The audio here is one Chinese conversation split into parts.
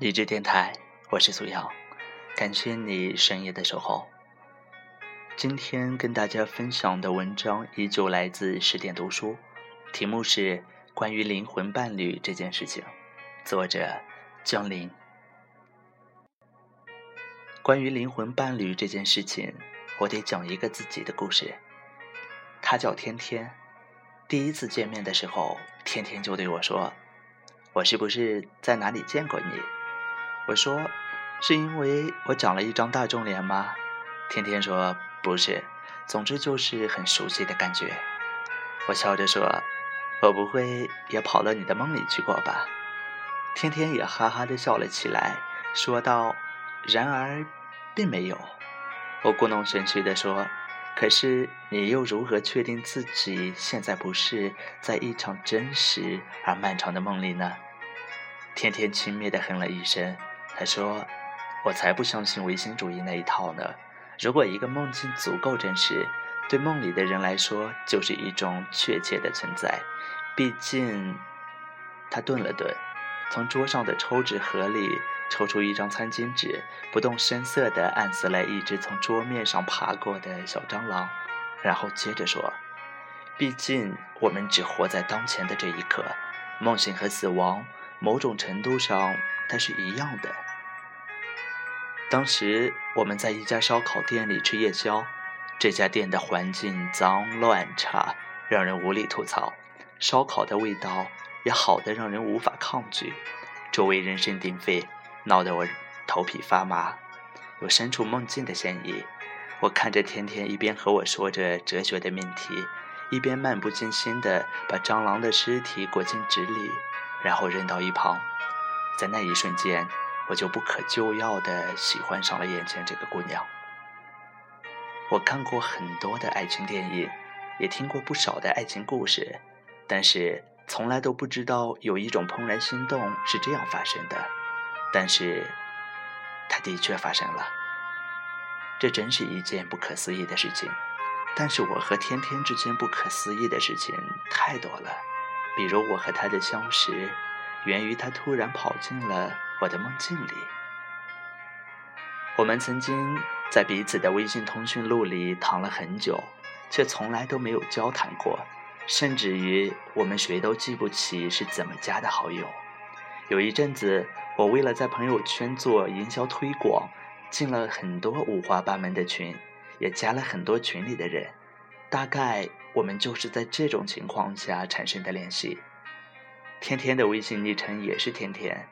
理智电台，我是苏阳，感谢你深夜的守候。今天跟大家分享的文章依旧来自十点读书，题目是关于灵魂伴侣这件事情，作者江林。关于灵魂伴侣这件事情，我得讲一个自己的故事。他叫天天。第一次见面的时候，天天就对我说：“我是不是在哪里见过你？”我说：“是因为我长了一张大众脸吗？”天天说：“不是，总之就是很熟悉的感觉。”我笑着说：“我不会也跑到你的梦里去过吧？”天天也哈哈的笑了起来，说道：“然而，并没有。”我故弄玄虚的说。可是，你又如何确定自己现在不是在一场真实而漫长的梦里呢？天天轻蔑的哼了一声，他说：“我才不相信唯心主义那一套呢。如果一个梦境足够真实，对梦里的人来说就是一种确切的存在。毕竟……”他顿了顿，从桌上的抽纸盒里。抽出一张餐巾纸，不动声色地按死了一只从桌面上爬过的小蟑螂，然后接着说：“毕竟我们只活在当前的这一刻，梦醒和死亡，某种程度上它是一样的。”当时我们在一家烧烤店里吃夜宵，这家店的环境脏乱差，让人无力吐槽；烧烤的味道也好的让人无法抗拒，周围人声鼎沸。闹得我头皮发麻，有身处梦境的嫌疑。我看着天天一边和我说着哲学的命题，一边漫不经心地把蟑螂的尸体裹进纸里，然后扔到一旁。在那一瞬间，我就不可救药地喜欢上了眼前这个姑娘。我看过很多的爱情电影，也听过不少的爱情故事，但是从来都不知道有一种怦然心动是这样发生的。但是，它的确发生了。这真是一件不可思议的事情。但是我和天天之间不可思议的事情太多了，比如我和他的相识，源于他突然跑进了我的梦境里。我们曾经在彼此的微信通讯录里躺了很久，却从来都没有交谈过，甚至于我们谁都记不起是怎么加的好友。有一阵子。我为了在朋友圈做营销推广，进了很多五花八门的群，也加了很多群里的人。大概我们就是在这种情况下产生的联系。天天的微信昵称也是天天，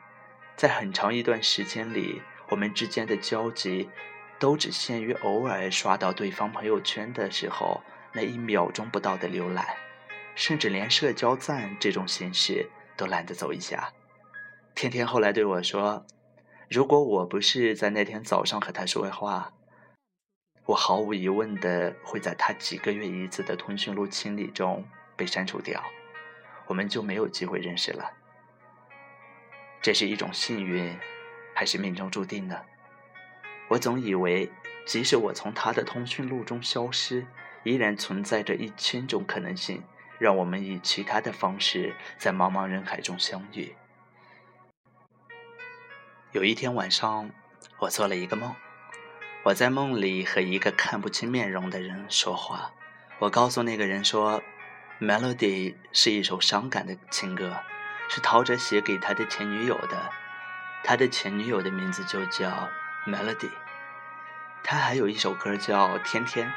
在很长一段时间里，我们之间的交集都只限于偶尔刷到对方朋友圈的时候那一秒钟不到的浏览，甚至连社交赞这种形式都懒得走一下。天天后来对我说：“如果我不是在那天早上和他说话，我毫无疑问的会在他几个月一次的通讯录清理中被删除掉，我们就没有机会认识了。这是一种幸运，还是命中注定呢？我总以为，即使我从他的通讯录中消失，依然存在着一千种可能性，让我们以其他的方式在茫茫人海中相遇。”有一天晚上，我做了一个梦。我在梦里和一个看不清面容的人说话。我告诉那个人说，《Melody》是一首伤感的情歌，是陶喆写给他的前女友的。他的前女友的名字就叫 Melody。他还有一首歌叫《天天》，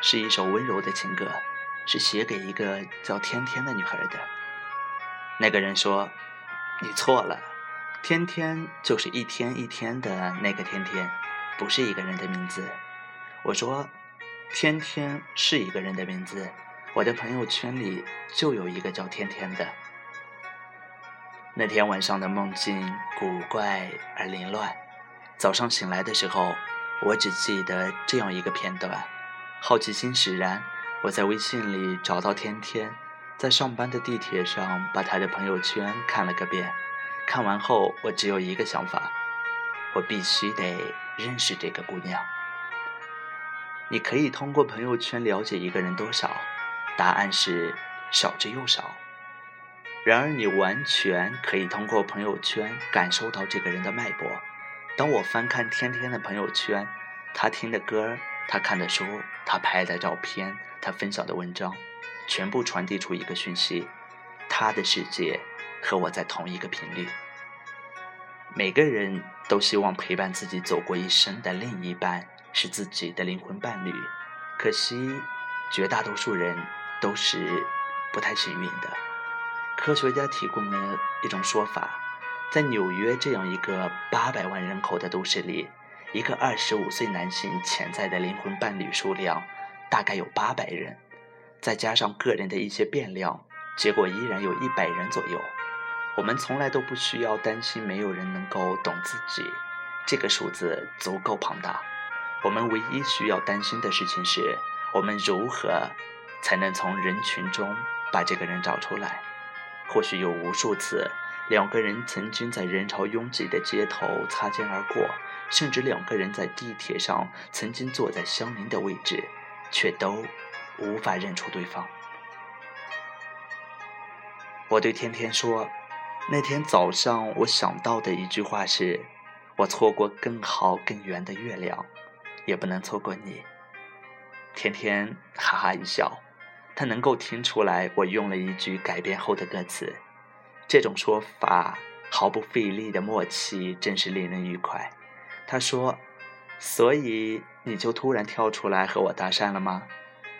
是一首温柔的情歌，是写给一个叫天天的女孩的。那个人说：“你错了。”天天就是一天一天的那个天天，不是一个人的名字。我说，天天是一个人的名字。我的朋友圈里就有一个叫天天的。那天晚上的梦境古怪而凌乱。早上醒来的时候，我只记得这样一个片段。好奇心使然，我在微信里找到天天，在上班的地铁上把他的朋友圈看了个遍。看完后，我只有一个想法：我必须得认识这个姑娘。你可以通过朋友圈了解一个人多少？答案是少之又少。然而，你完全可以通过朋友圈感受到这个人的脉搏。当我翻看天天的朋友圈，他听的歌，他看的书，他拍的照片，他分享的文章，全部传递出一个讯息：他的世界和我在同一个频率。每个人都希望陪伴自己走过一生的另一半是自己的灵魂伴侣，可惜，绝大多数人都是不太幸运的。科学家提供了一种说法，在纽约这样一个八百万人口的都市里，一个二十五岁男性潜在的灵魂伴侣数量大概有八百人，再加上个人的一些变量，结果依然有一百人左右。我们从来都不需要担心没有人能够懂自己，这个数字足够庞大。我们唯一需要担心的事情是，我们如何才能从人群中把这个人找出来。或许有无数次，两个人曾经在人潮拥挤的街头擦肩而过，甚至两个人在地铁上曾经坐在相邻的位置，却都无法认出对方。我对天天说：“那天早上，我想到的一句话是：我错过更好更圆的月亮，也不能错过你。”天天哈哈一笑。他能够听出来，我用了一句改编后的歌词。这种说法毫不费力的默契，真是令人愉快。他说：“所以你就突然跳出来和我搭讪了吗？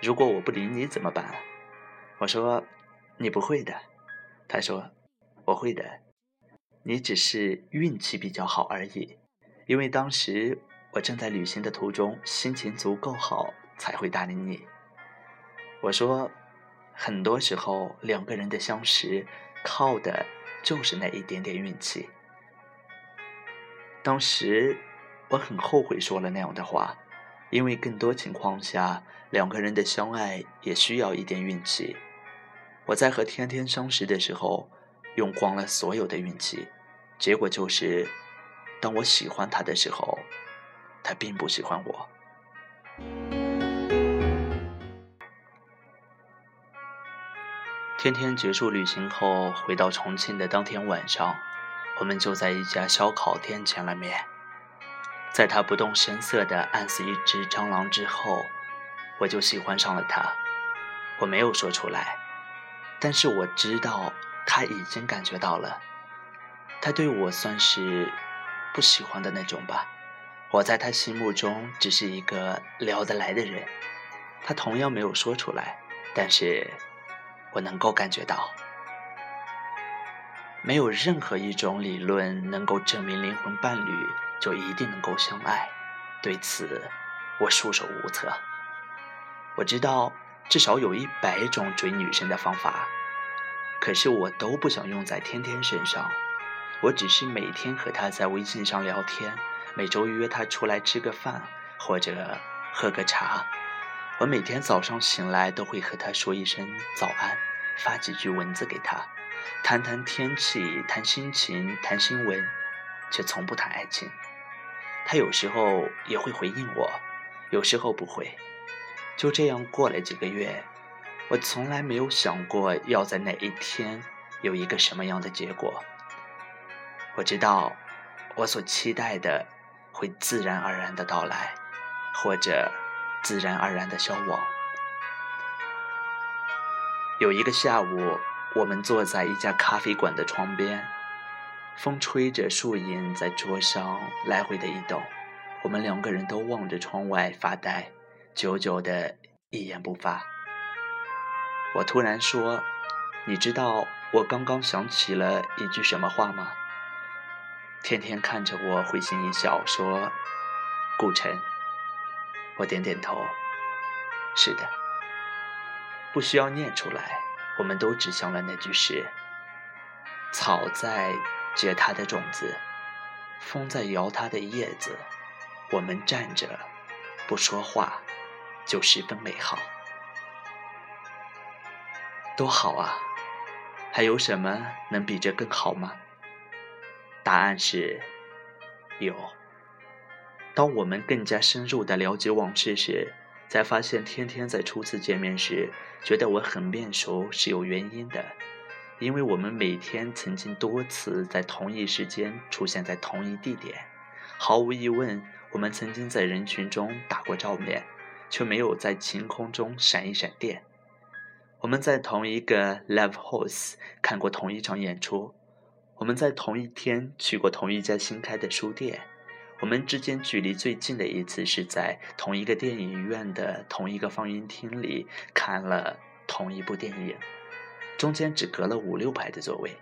如果我不理你怎么办？”我说：“你不会的。”他说：“我会的，你只是运气比较好而已。因为当时我正在旅行的途中，心情足够好，才会搭理你。”我说，很多时候两个人的相识，靠的就是那一点点运气。当时我很后悔说了那样的话，因为更多情况下，两个人的相爱也需要一点运气。我在和天天相识的时候，用光了所有的运气，结果就是，当我喜欢他的时候，他并不喜欢我。天天结束旅行后，回到重庆的当天晚上，我们就在一家烧烤店见了面。在他不动声色地按死一只蟑螂之后，我就喜欢上了他。我没有说出来，但是我知道他已经感觉到了。他对我算是不喜欢的那种吧。我在他心目中只是一个聊得来的人。他同样没有说出来，但是。我能够感觉到，没有任何一种理论能够证明灵魂伴侣就一定能够相爱。对此，我束手无策。我知道至少有一百种追女生的方法，可是我都不想用在天天身上。我只是每天和她在微信上聊天，每周约她出来吃个饭或者喝个茶。我每天早上醒来都会和他说一声早安，发几句文字给他，谈谈天气，谈心情，谈新闻，却从不谈爱情。他有时候也会回应我，有时候不会。就这样过了几个月，我从来没有想过要在哪一天有一个什么样的结果。我知道，我所期待的会自然而然的到来，或者。自然而然的消亡。有一个下午，我们坐在一家咖啡馆的窗边，风吹着树影在桌上来回的移动，我们两个人都望着窗外发呆，久久的一言不发。我突然说：“你知道我刚刚想起了一句什么话吗？”天天看着我，会心一笑，说：“顾城。”我点点头，是的，不需要念出来，我们都指向了那句诗：草在结它的种子，风在摇它的叶子，我们站着不说话，就十分美好，多好啊！还有什么能比这更好吗？答案是有。当我们更加深入的了解往事时，才发现天天在初次见面时觉得我很面熟是有原因的，因为我们每天曾经多次在同一时间出现在同一地点。毫无疑问，我们曾经在人群中打过照面，却没有在晴空中闪一闪电。我们在同一个 live house 看过同一场演出，我们在同一天去过同一家新开的书店。我们之间距离最近的一次是在同一个电影院的同一个放映厅里看了同一部电影，中间只隔了五六排的座位。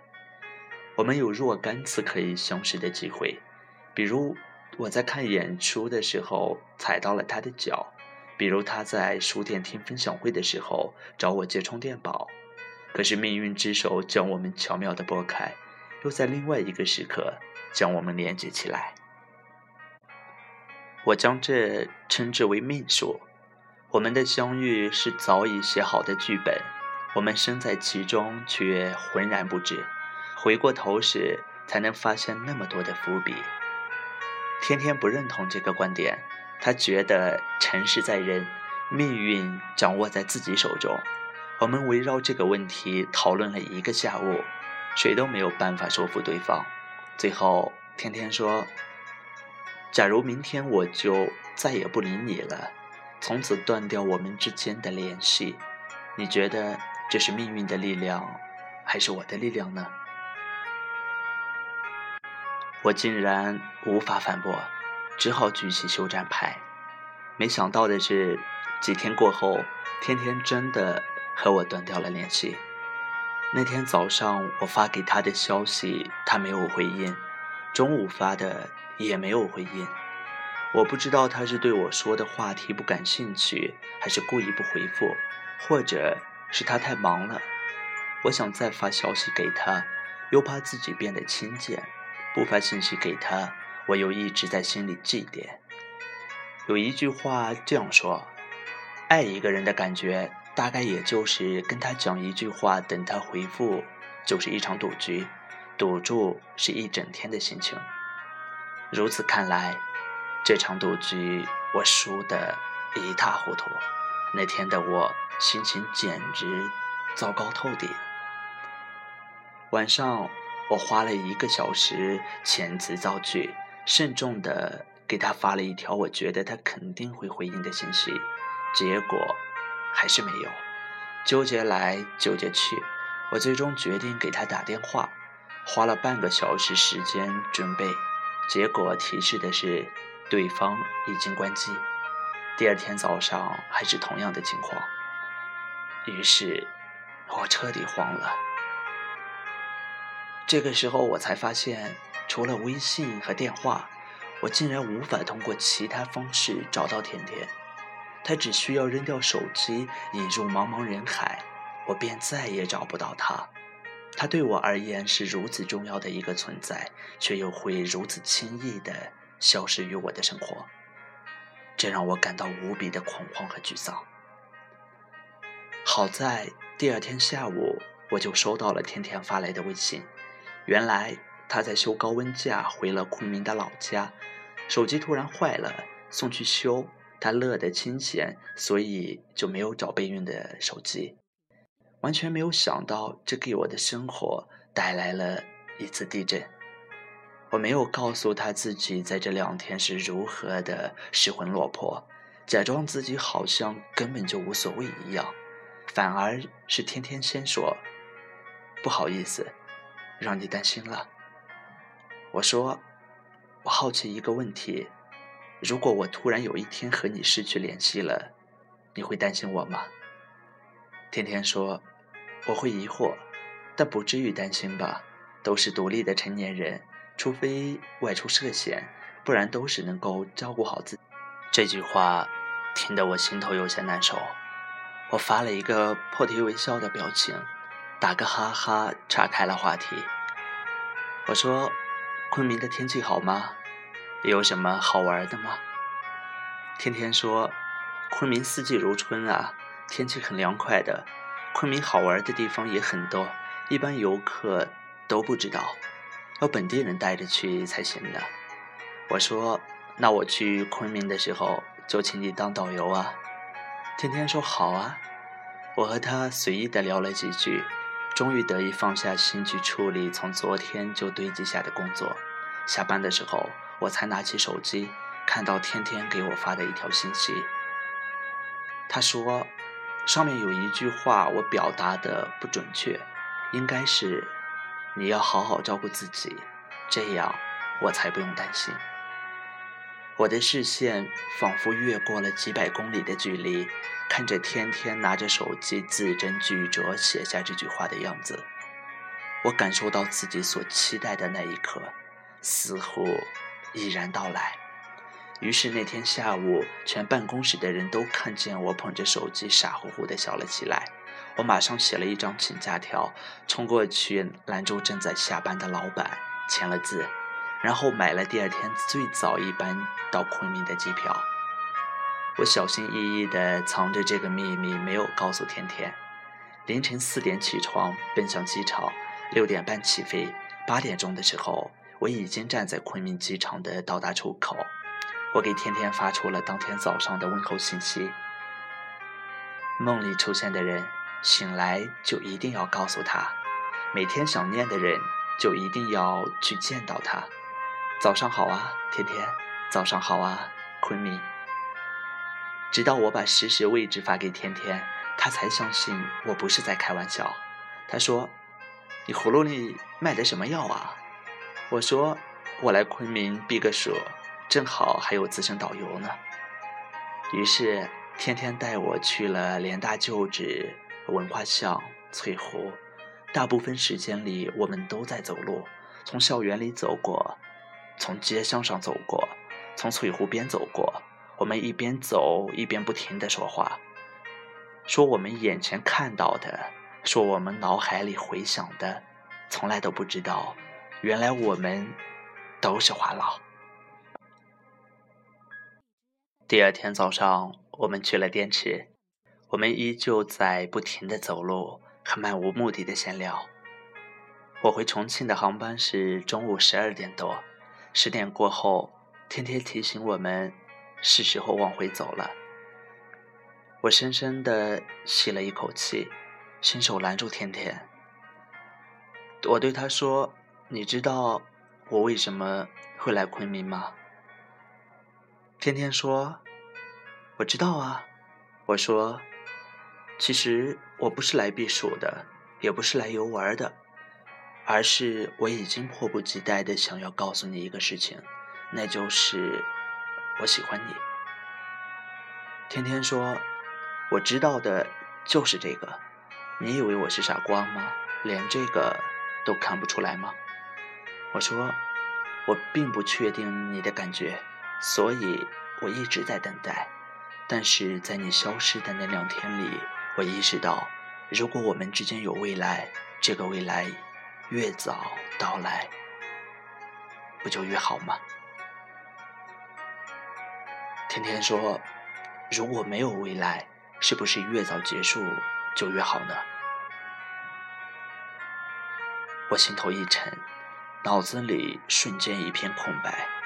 我们有若干次可以相识的机会，比如我在看演出的时候踩到了他的脚，比如他在书店听分享会的时候找我借充电宝。可是命运之手将我们巧妙地拨开，又在另外一个时刻将我们连接起来。我将这称之为命数。我们的相遇是早已写好的剧本，我们身在其中却浑然不知。回过头时，才能发现那么多的伏笔。天天不认同这个观点，他觉得成事在人，命运掌握在自己手中。我们围绕这个问题讨论了一个下午，谁都没有办法说服对方。最后，天天说。假如明天我就再也不理你了，从此断掉我们之间的联系，你觉得这是命运的力量，还是我的力量呢？我竟然无法反驳，只好举起休战牌。没想到的是，几天过后，天天真的和我断掉了联系。那天早上我发给他的消息，他没有回应；中午发的。也没有回应，我不知道他是对我说的话题不感兴趣，还是故意不回复，或者是他太忙了。我想再发消息给他，又怕自己变得轻贱；不发信息给他，我又一直在心里祭奠。有一句话这样说：爱一个人的感觉，大概也就是跟他讲一句话，等他回复，就是一场赌局，赌注是一整天的心情。如此看来，这场赌局我输得一塌糊涂。那天的我心情简直糟糕透顶。晚上，我花了一个小时遣词造句，慎重地给他发了一条我觉得他肯定会回应的信息，结果还是没有。纠结来纠结去，我最终决定给他打电话，花了半个小时时间准备。结果提示的是，对方已经关机。第二天早上还是同样的情况，于是我彻底慌了。这个时候我才发现，除了微信和电话，我竟然无法通过其他方式找到甜甜。他只需要扔掉手机，引入茫茫人海，我便再也找不到他。他对我而言是如此重要的一个存在，却又会如此轻易地消失于我的生活，这让我感到无比的恐慌和沮丧。好在第二天下午，我就收到了天天发来的微信，原来他在休高温假回了昆明的老家，手机突然坏了，送去修，他乐得清闲，所以就没有找备用的手机。完全没有想到，这给我的生活带来了一次地震。我没有告诉他自己在这两天是如何的失魂落魄，假装自己好像根本就无所谓一样，反而是天天先说：“不好意思，让你担心了。”我说：“我好奇一个问题，如果我突然有一天和你失去联系了，你会担心我吗？”天天说。我会疑惑，但不至于担心吧？都是独立的成年人，除非外出涉险，不然都是能够照顾好自己。这句话听得我心头有些难受。我发了一个破涕为笑的表情，打个哈哈，岔开了话题。我说：“昆明的天气好吗？有什么好玩的吗？”天天说：“昆明四季如春啊，天气很凉快的。”昆明好玩的地方也很多，一般游客都不知道，要本地人带着去才行的。我说：“那我去昆明的时候就请你当导游啊。”天天说：“好啊。”我和他随意的聊了几句，终于得以放下心去处理从昨天就堆积下的工作。下班的时候，我才拿起手机，看到天天给我发的一条信息。他说，上面有一句话我表达的不准确，应该是你要好好照顾自己，这样我才不用担心。我的视线仿佛越过了几百公里的距离，看着天天拿着手机字斟句酌写下这句话的样子，我感受到自己所期待的那一刻，似乎已然到来。于是那天下午，全办公室的人都看见我捧着手机傻乎乎地笑了起来。我马上写了一张请假条，冲过去拦住正在下班的老板，签了字。然后买了第二天最早一班到昆明的机票。我小心翼翼地藏着这个秘密，没有告诉天天。凌晨四点起床，奔向机场，六点半起飞。八点钟的时候，我已经站在昆明机场的到达出口。我给天天发出了当天早上的问候信息：梦里出现的人，醒来就一定要告诉他；每天想念的人，就一定要去见到他。早上好啊，天天。早上好啊，昆明。直到我把实时位置发给天天，他才相信我不是在开玩笑。他说：“你葫芦里卖的什么药啊？”我说：“我来昆明避个暑，正好还有资深导游呢。”于是天天带我去了联大旧址、文化巷、翠湖。大部分时间里，我们都在走路，从校园里走过。从街巷上走过，从翠湖边走过，我们一边走一边不停的说话，说我们眼前看到的，说我们脑海里回想的，从来都不知道，原来我们都是话痨。第二天早上，我们去了滇池，我们依旧在不停的走路和漫无目的的闲聊。我回重庆的航班是中午十二点多。十点过后，天天提醒我们，是时候往回走了。我深深的吸了一口气，伸手拦住天天。我对他说：“你知道我为什么会来昆明吗？”天天说：“我知道啊。”我说：“其实我不是来避暑的，也不是来游玩的。”而是我已经迫不及待的想要告诉你一个事情，那就是我喜欢你。天天说，我知道的就是这个。你以为我是傻瓜吗？连这个都看不出来吗？我说，我并不确定你的感觉，所以我一直在等待。但是在你消失的那两天里，我意识到，如果我们之间有未来，这个未来。越早到来，不就越好吗？天天说，如果没有未来，是不是越早结束就越好呢？我心头一沉，脑子里瞬间一片空白。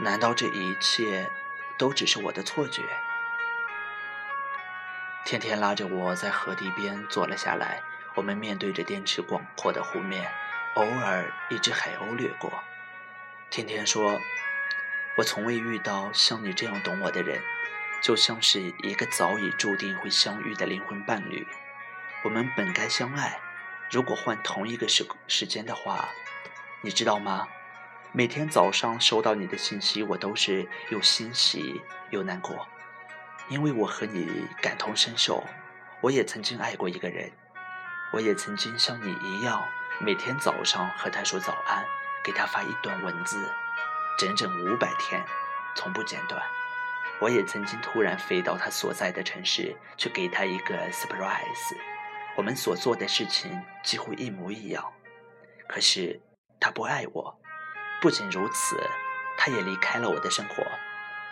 难道这一切都只是我的错觉？天天拉着我在河堤边坐了下来。我们面对着滇池广阔的湖面，偶尔一只海鸥掠过。天天说：“我从未遇到像你这样懂我的人，就像是一个早已注定会相遇的灵魂伴侣。我们本该相爱，如果换同一个时时间的话，你知道吗？每天早上收到你的信息，我都是又欣喜又难过，因为我和你感同身受。我也曾经爱过一个人。”我也曾经像你一样，每天早上和他说早安，给他发一段文字，整整五百天，从不间断。我也曾经突然飞到他所在的城市，去给他一个 surprise。我们所做的事情几乎一模一样，可是他不爱我。不仅如此，他也离开了我的生活，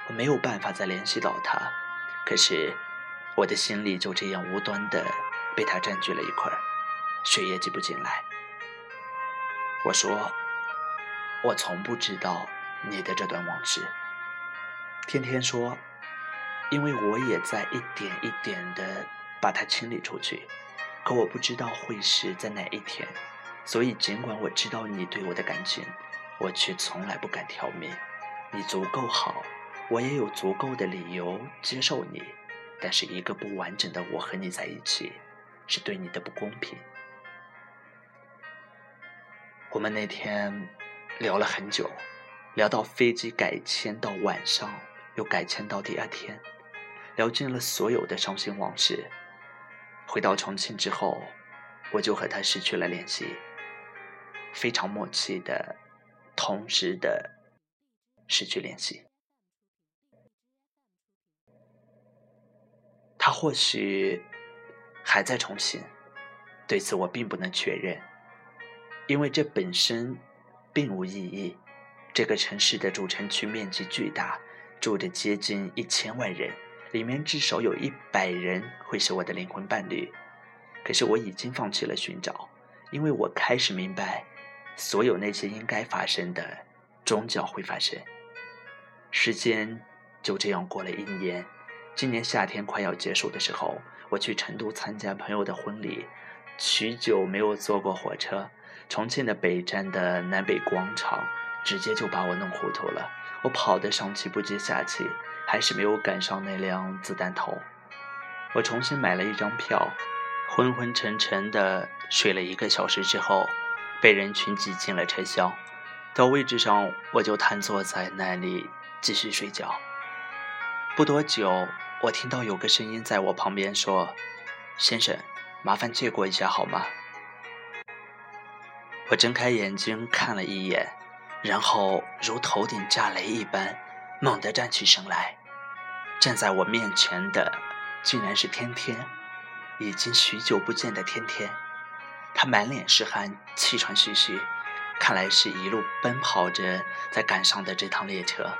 我没有办法再联系到他。可是我的心里就这样无端的。被他占据了一块，血液挤不进来。我说，我从不知道你的这段往事。天天说，因为我也在一点一点的把它清理出去。可我不知道会是在哪一天，所以尽管我知道你对我的感情，我却从来不敢挑明。你足够好，我也有足够的理由接受你，但是一个不完整的我和你在一起，是对你的不公平。我们那天聊了很久，聊到飞机改签到晚上，又改签到第二天，聊尽了所有的伤心往事。回到重庆之后，我就和他失去了联系，非常默契的，同时的失去联系。他或许还在重庆，对此我并不能确认，因为这本身并无意义。这个城市的主城区面积巨大，住着接近一千万人。里面至少有一百人会是我的灵魂伴侣，可是我已经放弃了寻找，因为我开始明白，所有那些应该发生的，终究会发生。时间就这样过了一年，今年夏天快要结束的时候，我去成都参加朋友的婚礼，许久没有坐过火车，重庆的北站的南北广场直接就把我弄糊涂了，我跑得上气不接下气。还是没有赶上那辆子弹头。我重新买了一张票，昏昏沉沉的睡了一个小时之后，被人群挤进了车厢。到位置上，我就瘫坐在那里继续睡觉。不多久，我听到有个声音在我旁边说：“先生，麻烦借过一下好吗？”我睁开眼睛看了一眼，然后如头顶炸雷一般。猛地站起身来，站在我面前的竟然是天天，已经许久不见的天天。他满脸是汗，气喘吁吁，看来是一路奔跑着在赶上的这趟列车。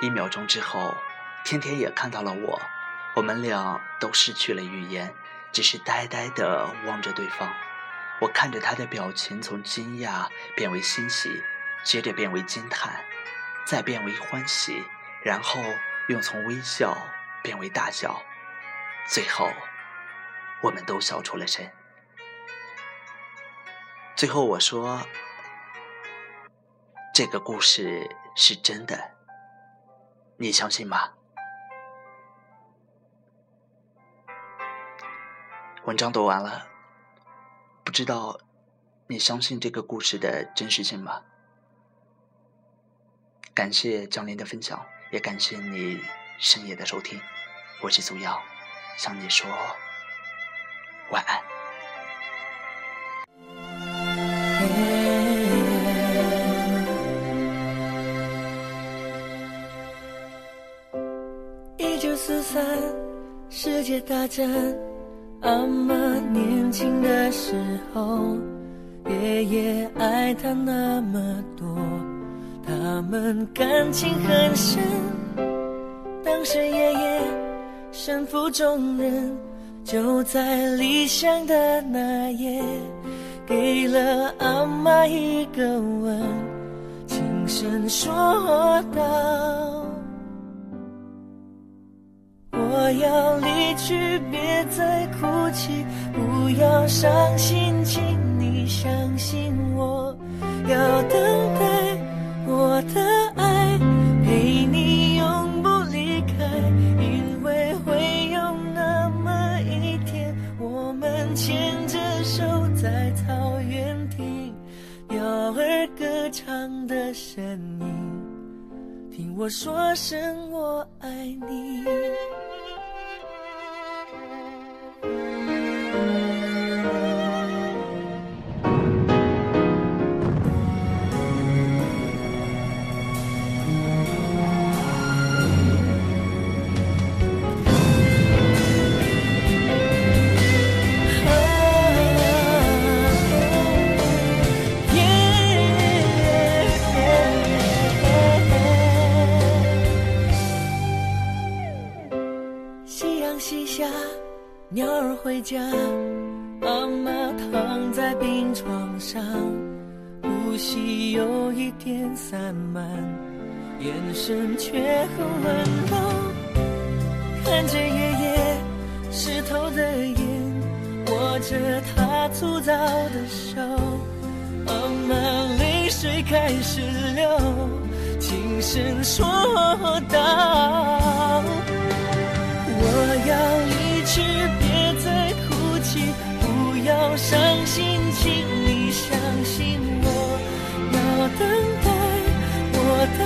一秒钟之后，天天也看到了我，我们俩都失去了语言，只是呆呆地望着对方。我看着他的表情从惊讶变为欣喜，接着变为惊叹。再变为欢喜，然后又从微笑变为大笑，最后我们都笑出了声。最后我说：“这个故事是真的，你相信吗？”文章读完了，不知道你相信这个故事的真实性吗？感谢江林的分享，也感谢你深夜的收听。我是苏瑶，向你说晚安。一九四三世界大战，阿妈年轻的时候，爷爷爱她那么多。他们感情很深，当时爷爷身负重任，就在离乡的那夜，给了阿妈一个吻，轻声说道：“我要离去，别再哭泣，不要伤心，请你相信我，要等待。”我的爱陪你永不离开，因为会有那么一天，我们牵着手在草原听鸟儿歌唱的声音，听我说声我爱你。眼，握着他粗糙的手，慢慢泪水开始流，轻声说道：我要离去，别再哭泣，不要伤心，请你相信我，要等待我的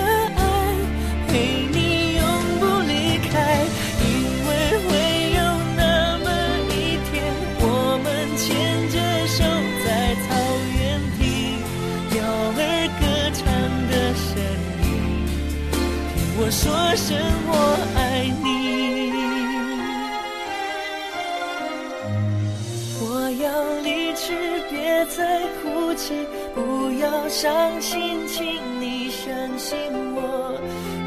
说声我爱你。我要离去，别再哭泣，不要伤心，请你相信我，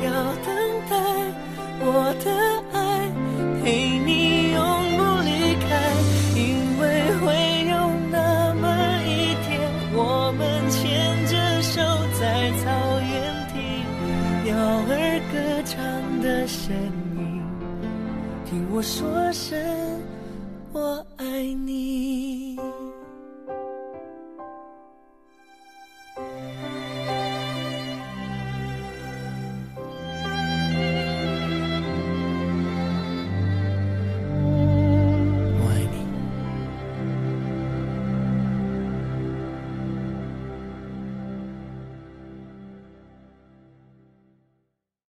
要等待我的爱说声。我爱。